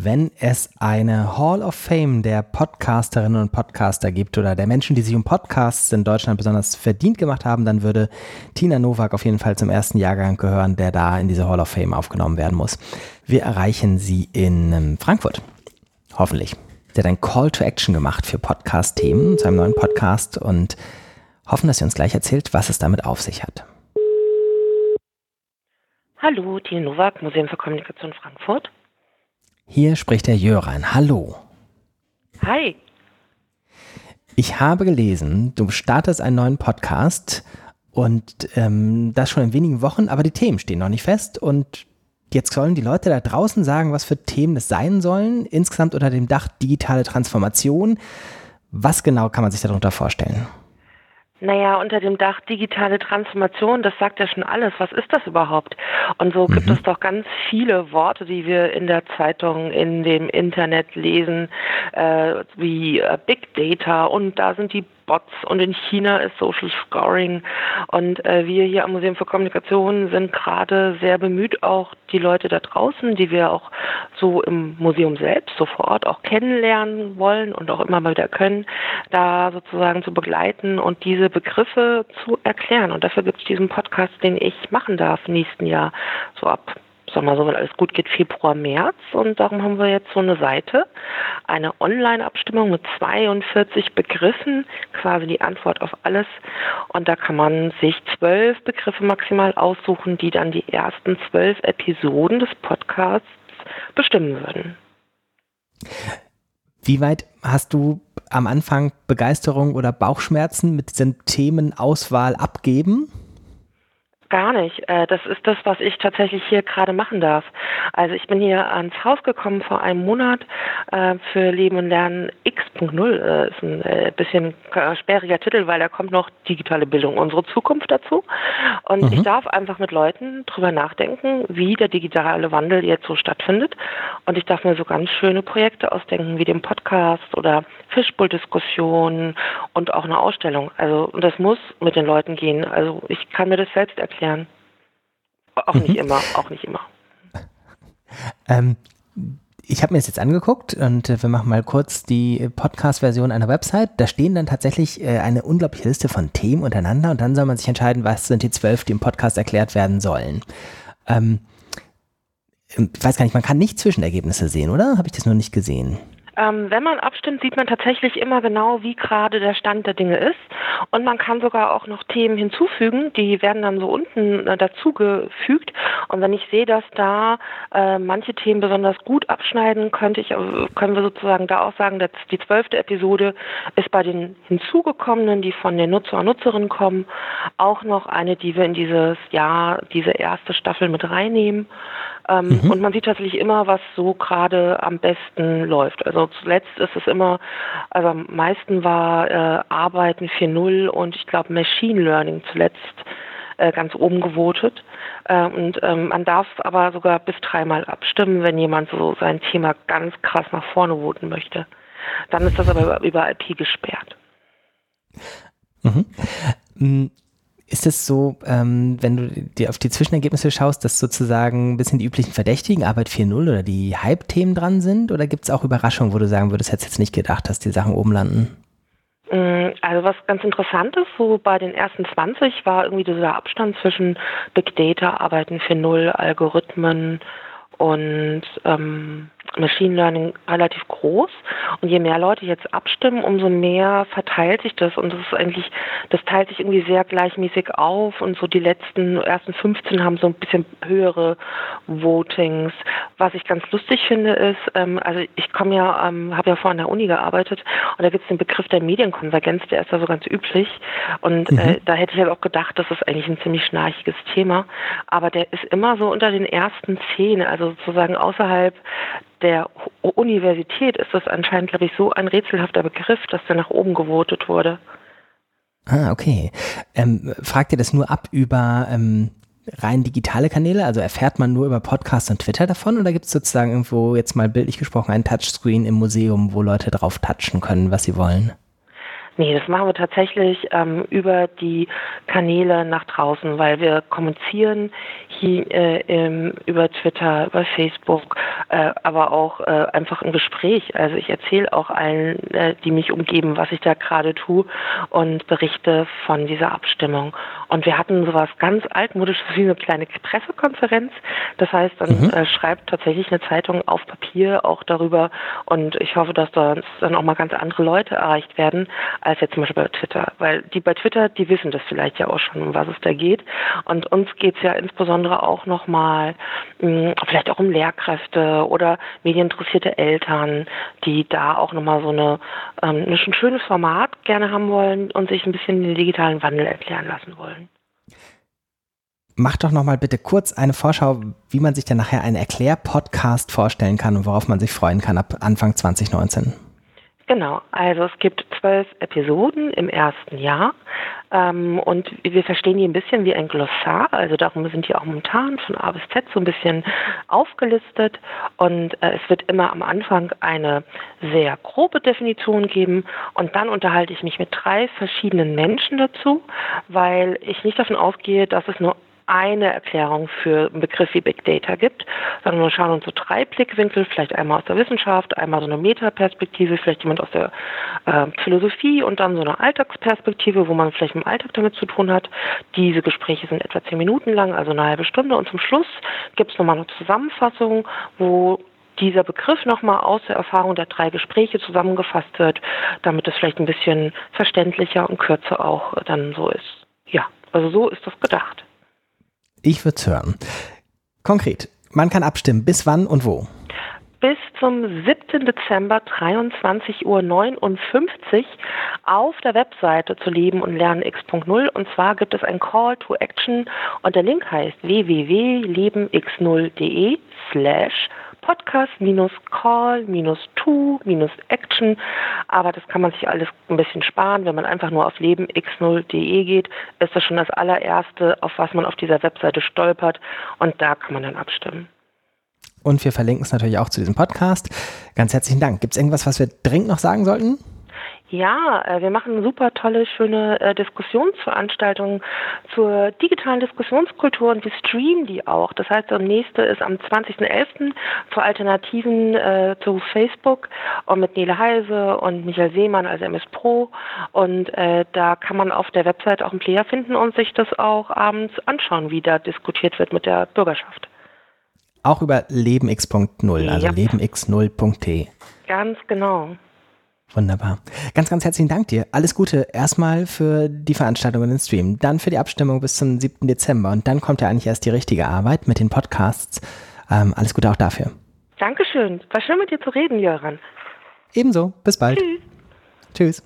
Wenn es eine Hall of Fame der Podcasterinnen und Podcaster gibt oder der Menschen, die sich um Podcasts in Deutschland besonders verdient gemacht haben, dann würde Tina Nowak auf jeden Fall zum ersten Jahrgang gehören, der da in diese Hall of Fame aufgenommen werden muss. Wir erreichen sie in ähm, Frankfurt. Hoffentlich. Sie hat ein Call to Action gemacht für Podcast-Themen zu einem neuen Podcast und hoffen, dass sie uns gleich erzählt, was es damit auf sich hat. Hallo, Tina Nowak, Museum für Kommunikation Frankfurt. Hier spricht der Jöran. Hallo. Hi. Ich habe gelesen, du startest einen neuen Podcast und ähm, das schon in wenigen Wochen, aber die Themen stehen noch nicht fest und jetzt sollen die Leute da draußen sagen, was für Themen es sein sollen, insgesamt unter dem Dach digitale Transformation. Was genau kann man sich darunter vorstellen? Naja, unter dem Dach digitale Transformation, das sagt ja schon alles. Was ist das überhaupt? Und so mhm. gibt es doch ganz viele Worte, die wir in der Zeitung, in dem Internet lesen, äh, wie äh, Big Data und da sind die Bots und in China ist Social Scoring. Und äh, wir hier am Museum für Kommunikation sind gerade sehr bemüht, auch die Leute da draußen, die wir auch so im Museum selbst, so vor Ort auch kennenlernen wollen und auch immer mal wieder können, da sozusagen zu begleiten und diese Begriffe zu erklären. Und dafür gibt es diesen Podcast, den ich machen darf nächsten Jahr, so ab sag mal so, wenn alles gut geht, Februar, März. Und darum haben wir jetzt so eine Seite, eine Online-Abstimmung mit 42 Begriffen, quasi die Antwort auf alles. Und da kann man sich zwölf Begriffe maximal aussuchen, die dann die ersten zwölf Episoden des Podcasts bestimmen würden. Wie weit hast du am Anfang Begeisterung oder Bauchschmerzen mit diesen Themenauswahl abgeben? Gar nicht. Äh, das ist das, was ich tatsächlich hier gerade machen darf. Also ich bin hier ans Haus gekommen vor einem Monat äh, für Leben und Lernen X.0. Äh, ist ein bisschen sperriger Titel, weil da kommt noch digitale Bildung, unsere Zukunft dazu. Und mhm. ich darf einfach mit Leuten drüber nachdenken, wie der digitale Wandel jetzt so stattfindet. Und ich darf mir so ganz schöne Projekte ausdenken, wie den Podcast oder Fischbull-Diskussionen und auch eine Ausstellung. Also das muss mit den Leuten gehen. Also ich kann mir das selbst erklären erklären. Auch nicht mhm. immer, auch nicht immer. Ähm, ich habe mir das jetzt angeguckt und äh, wir machen mal kurz die Podcast-Version einer Website. Da stehen dann tatsächlich äh, eine unglaubliche Liste von Themen untereinander und dann soll man sich entscheiden, was sind die zwölf, die im Podcast erklärt werden sollen. Ähm, ich weiß gar nicht, man kann nicht Zwischenergebnisse sehen, oder? Habe ich das nur nicht gesehen? Ähm, wenn man abstimmt, sieht man tatsächlich immer genau, wie gerade der Stand der Dinge ist. Und man kann sogar auch noch Themen hinzufügen, die werden dann so unten äh, dazugefügt. Und wenn ich sehe, dass da äh, manche Themen besonders gut abschneiden, könnte ich, äh, können wir sozusagen da auch sagen, dass die zwölfte Episode ist bei den hinzugekommenen, die von den Nutzer und Nutzerinnen kommen, auch noch eine, die wir in dieses Jahr, diese erste Staffel mit reinnehmen. Ähm, mhm. Und man sieht tatsächlich immer, was so gerade am besten läuft. Also zuletzt ist es immer, also am meisten war äh, Arbeiten 4.0 und ich glaube Machine Learning zuletzt äh, ganz oben gewotet. Äh, und ähm, man darf aber sogar bis dreimal abstimmen, wenn jemand so sein Thema ganz krass nach vorne voten möchte. Dann ist das aber über, über IP gesperrt. Mhm. Ist es so, ähm, wenn du dir auf die Zwischenergebnisse schaust, dass sozusagen ein bisschen die üblichen Verdächtigen, Arbeit 4.0 oder die Hype-Themen dran sind? Oder gibt es auch Überraschungen, wo du sagen würdest, hättest jetzt nicht gedacht, dass die Sachen oben landen? Mm, also was ganz interessant ist, so bei den ersten 20 war irgendwie dieser Abstand zwischen Big Data, Arbeiten 4.0, Algorithmen und ähm, Machine Learning relativ groß. Und je mehr Leute jetzt abstimmen, umso mehr verteilt sich das. Und das ist eigentlich, das teilt sich irgendwie sehr gleichmäßig auf. Und so die letzten, ersten 15 haben so ein bisschen höhere Votings. Was ich ganz lustig finde, ist, ähm, also ich komme ja, ähm, habe ja vorher an der Uni gearbeitet und da gibt es den Begriff der Medienkonvergenz, der ist da so ganz üblich. Und äh, mhm. äh, da hätte ich halt auch gedacht, das ist eigentlich ein ziemlich schnarchiges Thema. Aber der ist immer so unter den ersten zehn, also sozusagen außerhalb der Universität ist das anscheinend, glaube ich, so ein rätselhafter Begriff, dass der nach oben gewotet wurde. Ah, okay. Ähm, fragt ihr das nur ab über ähm, rein digitale Kanäle? Also erfährt man nur über Podcasts und Twitter davon oder gibt es sozusagen irgendwo jetzt mal bildlich gesprochen ein Touchscreen im Museum, wo Leute drauf touchen können, was sie wollen? Nee, das machen wir tatsächlich ähm, über die Kanäle nach draußen, weil wir kommunizieren hier äh, im, über Twitter, über Facebook äh, aber auch äh, einfach ein Gespräch. Also ich erzähle auch allen, äh, die mich umgeben, was ich da gerade tue und berichte von dieser Abstimmung. Und wir hatten sowas ganz altmodisches wie eine kleine Pressekonferenz. Das heißt, dann mhm. äh, schreibt tatsächlich eine Zeitung auf Papier auch darüber und ich hoffe, dass da dann auch mal ganz andere Leute erreicht werden, als jetzt zum Beispiel bei Twitter. Weil die bei Twitter, die wissen das vielleicht ja auch schon, um was es da geht. Und uns geht es ja insbesondere auch nochmal hm, vielleicht auch um Lehrkräfte oder medieninteressierte Eltern, die da auch nochmal so eine, ähm, ein schönes Format gerne haben wollen und sich ein bisschen den digitalen Wandel erklären lassen wollen. Mach doch noch mal bitte kurz eine Vorschau, wie man sich denn nachher einen Erklär-Podcast vorstellen kann und worauf man sich freuen kann ab Anfang 2019. Genau, also es gibt zwölf Episoden im ersten Jahr. Ähm, und wir verstehen die ein bisschen wie ein Glossar, also darum sind die auch momentan von A bis Z so ein bisschen aufgelistet. Und äh, es wird immer am Anfang eine sehr grobe Definition geben. Und dann unterhalte ich mich mit drei verschiedenen Menschen dazu, weil ich nicht davon ausgehe, dass es nur eine Erklärung für einen Begriff wie Big Data gibt, sondern wir schauen uns so drei Blickwinkel, vielleicht einmal aus der Wissenschaft, einmal so eine Metaperspektive, vielleicht jemand aus der äh, Philosophie und dann so eine Alltagsperspektive, wo man vielleicht im Alltag damit zu tun hat. Diese Gespräche sind etwa zehn Minuten lang, also eine halbe Stunde und zum Schluss gibt es nochmal eine Zusammenfassung, wo dieser Begriff nochmal aus der Erfahrung der drei Gespräche zusammengefasst wird, damit es vielleicht ein bisschen verständlicher und kürzer auch dann so ist. Ja, also so ist das gedacht. Ich würde es hören. Konkret, man kann abstimmen. Bis wann und wo? bis zum 7. Dezember 23.59 Uhr auf der Webseite zu Leben und Lernen X.0 und zwar gibt es ein Call to Action und der Link heißt www.lebenx0.de slash Podcast minus Call minus To minus Action. Aber das kann man sich alles ein bisschen sparen. Wenn man einfach nur auf lebenx0.de geht, ist das schon das allererste, auf was man auf dieser Webseite stolpert. Und da kann man dann abstimmen. Und wir verlinken es natürlich auch zu diesem Podcast. Ganz herzlichen Dank. Gibt es irgendwas, was wir dringend noch sagen sollten? Ja, äh, wir machen super tolle, schöne äh, Diskussionsveranstaltungen zur digitalen Diskussionskultur und wir streamen die auch. Das heißt, das nächste ist am 20.11. zur Alternativen äh, zu Facebook und mit Nele Heise und Michael Seemann als MS Pro. Und äh, da kann man auf der Website auch einen Player finden und sich das auch abends anschauen, wie da diskutiert wird mit der Bürgerschaft. Auch über lebenx.0, also ja. lebenx0.t. Ganz genau. Wunderbar. Ganz, ganz herzlichen Dank dir. Alles Gute erstmal für die Veranstaltung und den Stream, dann für die Abstimmung bis zum 7. Dezember und dann kommt ja eigentlich erst die richtige Arbeit mit den Podcasts. Ähm, alles Gute auch dafür. Dankeschön. War schön mit dir zu reden, Jöran. Ebenso. Bis bald. Tschüss. Tschüss.